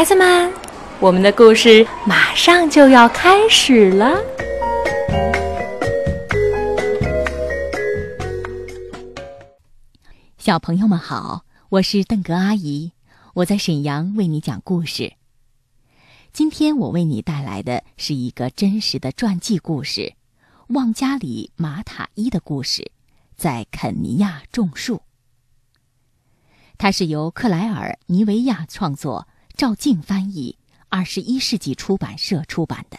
孩子们，我们的故事马上就要开始了。小朋友们好，我是邓格阿姨，我在沈阳为你讲故事。今天我为你带来的是一个真实的传记故事——旺加里马塔伊的故事，在肯尼亚种树。它是由克莱尔·尼维亚创作，赵静翻译，二十一世纪出版社出版的。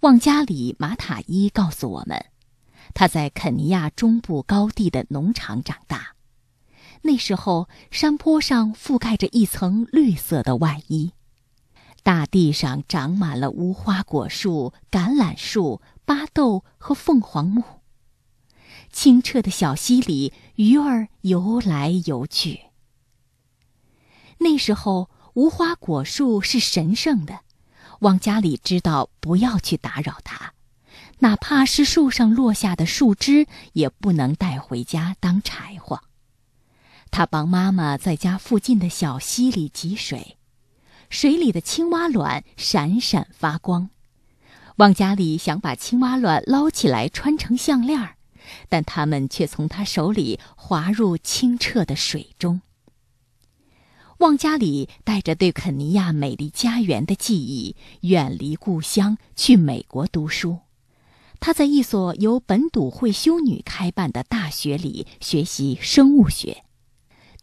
旺加里马塔伊告诉我们。他在肯尼亚中部高地的农场长大，那时候山坡上覆盖着一层绿色的外衣，大地上长满了无花果树、橄榄树、巴豆和凤凰木。清澈的小溪里，鱼儿游来游去。那时候无花果树是神圣的，往家里知道不要去打扰它。哪怕是树上落下的树枝，也不能带回家当柴火。他帮妈妈在家附近的小溪里汲水，水里的青蛙卵闪闪发光。旺家里想把青蛙卵捞起来穿成项链但它们却从他手里滑入清澈的水中。旺加里带着对肯尼亚美丽家园的记忆，远离故乡，去美国读书。他在一所由本笃会修女开办的大学里学习生物学，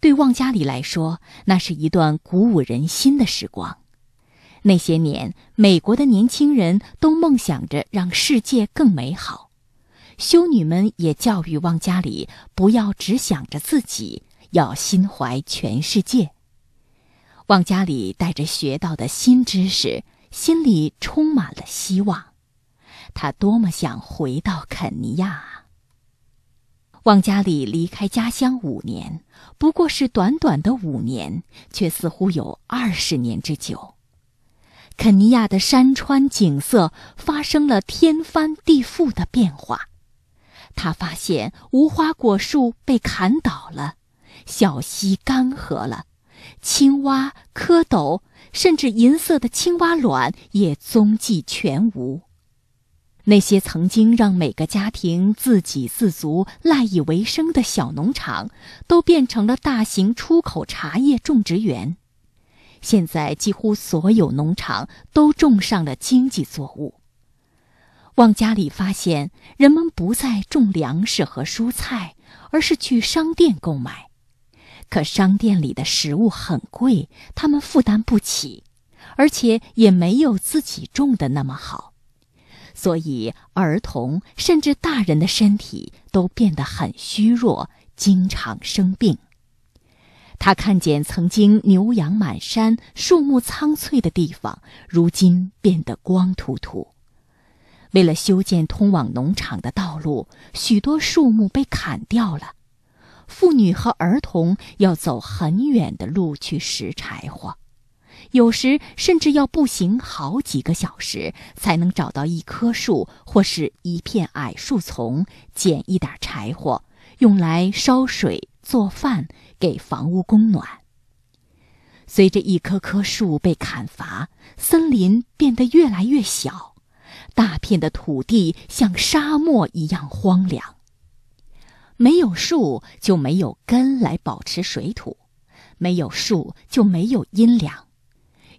对旺加里来说，那是一段鼓舞人心的时光。那些年，美国的年轻人都梦想着让世界更美好，修女们也教育旺加里不要只想着自己，要心怀全世界。旺加里带着学到的新知识，心里充满了希望。他多么想回到肯尼亚啊！旺加里离开家乡五年，不过是短短的五年，却似乎有二十年之久。肯尼亚的山川景色发生了天翻地覆的变化。他发现无花果树被砍倒了，小溪干涸了，青蛙、蝌蚪，甚至银色的青蛙卵也踪迹全无。那些曾经让每个家庭自给自足、赖以为生的小农场，都变成了大型出口茶叶种植园。现在，几乎所有农场都种上了经济作物。往家里发现，人们不再种粮食和蔬菜，而是去商店购买。可商店里的食物很贵，他们负担不起，而且也没有自己种的那么好。所以，儿童甚至大人的身体都变得很虚弱，经常生病。他看见曾经牛羊满山、树木苍翠的地方，如今变得光秃秃。为了修建通往农场的道路，许多树木被砍掉了。妇女和儿童要走很远的路去拾柴火。有时甚至要步行好几个小时，才能找到一棵树或是一片矮树丛，捡一点柴火，用来烧水、做饭、给房屋供暖。随着一棵棵树被砍伐，森林变得越来越小，大片的土地像沙漠一样荒凉。没有树就没有根来保持水土，没有树就没有阴凉。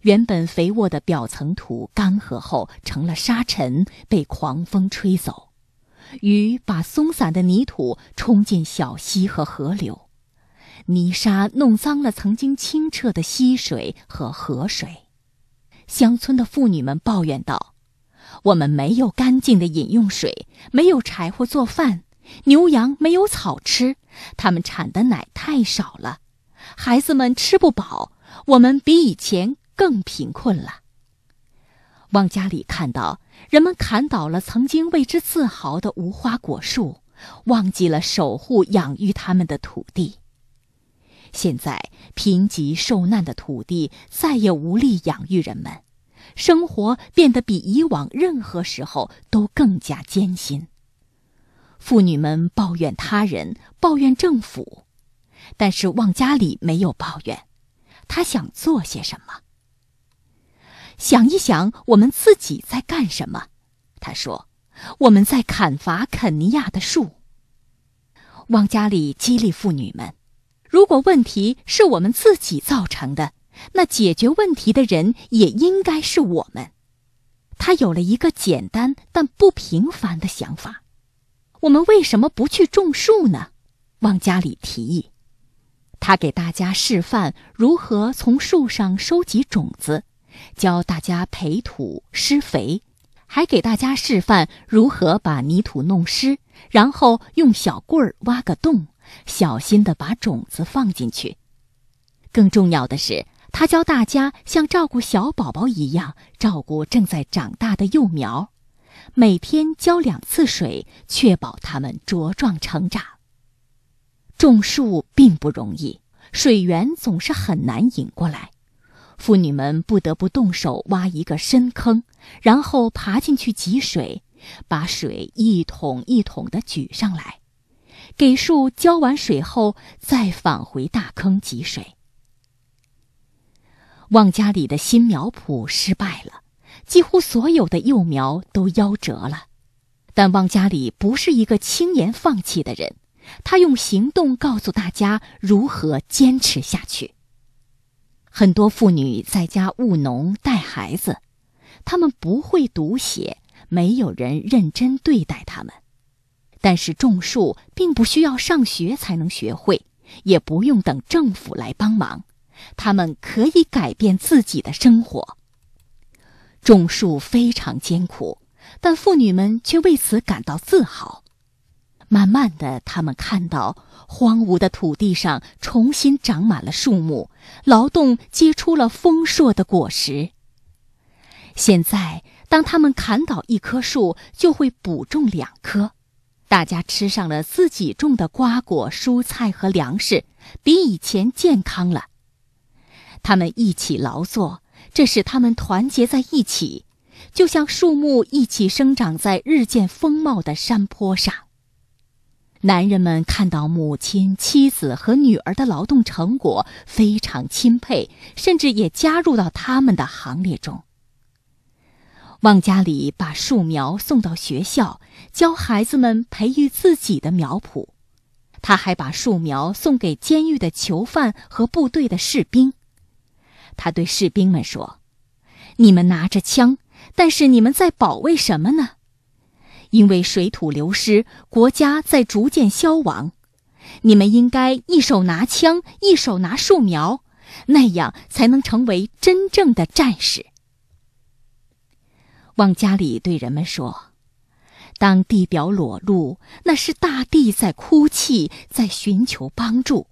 原本肥沃的表层土干涸后成了沙尘，被狂风吹走；雨把松散的泥土冲进小溪和河流，泥沙弄脏了曾经清澈的溪水和河水。乡村的妇女们抱怨道：“我们没有干净的饮用水，没有柴火做饭，牛羊没有草吃，他们产的奶太少了，孩子们吃不饱，我们比以前。”更贫困了。往家里看到人们砍倒了曾经为之自豪的无花果树，忘记了守护养育他们的土地。现在贫瘠受难的土地再也无力养育人们，生活变得比以往任何时候都更加艰辛。妇女们抱怨他人，抱怨政府，但是旺家里没有抱怨。他想做些什么。想一想，我们自己在干什么？他说：“我们在砍伐肯尼亚的树。”旺加里激励妇女们：“如果问题是我们自己造成的，那解决问题的人也应该是我们。”他有了一个简单但不平凡的想法：“我们为什么不去种树呢？”往家里提议。他给大家示范如何从树上收集种子，教大家培土施肥，还给大家示范如何把泥土弄湿，然后用小棍儿挖个洞，小心地把种子放进去。更重要的是，他教大家像照顾小宝宝一样照顾正在长大的幼苗，每天浇两次水，确保它们茁壮成长。种树并不容易，水源总是很难引过来，妇女们不得不动手挖一个深坑，然后爬进去汲水，把水一桶一桶的举上来，给树浇完水后再返回大坑汲水。旺家里的新苗圃失败了，几乎所有的幼苗都夭折了，但旺家里不是一个轻言放弃的人。他用行动告诉大家如何坚持下去。很多妇女在家务农带孩子，她们不会读写，没有人认真对待她们。但是种树并不需要上学才能学会，也不用等政府来帮忙，他们可以改变自己的生活。种树非常艰苦，但妇女们却为此感到自豪。慢慢的，他们看到荒芜的土地上重新长满了树木，劳动结出了丰硕的果实。现在，当他们砍倒一棵树，就会补种两棵。大家吃上了自己种的瓜果、蔬菜和粮食，比以前健康了。他们一起劳作，这使他们团结在一起，就像树木一起生长在日渐丰茂的山坡上。男人们看到母亲、妻子和女儿的劳动成果，非常钦佩，甚至也加入到他们的行列中。旺家里把树苗送到学校，教孩子们培育自己的苗圃。他还把树苗送给监狱的囚犯和部队的士兵。他对士兵们说：“你们拿着枪，但是你们在保卫什么呢？”因为水土流失，国家在逐渐消亡，你们应该一手拿枪，一手拿树苗，那样才能成为真正的战士。旺加里对人们说：“当地表裸露，那是大地在哭泣，在寻求帮助。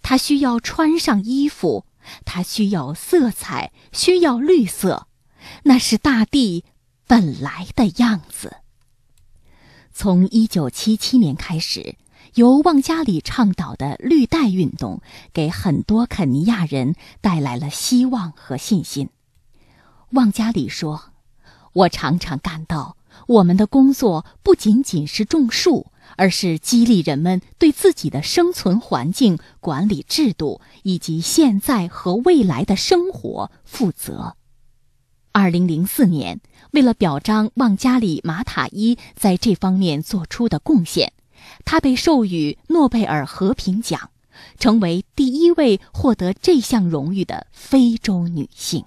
他需要穿上衣服，它需要色彩，需要绿色，那是大地本来的样子。”从一九七七年开始，由旺加里倡导的绿带运动，给很多肯尼亚人带来了希望和信心。旺加里说：“我常常感到，我们的工作不仅仅是种树，而是激励人们对自己的生存环境、管理制度以及现在和未来的生活负责。”二零零四年，为了表彰旺加里马塔伊在这方面做出的贡献，他被授予诺贝尔和平奖，成为第一位获得这项荣誉的非洲女性。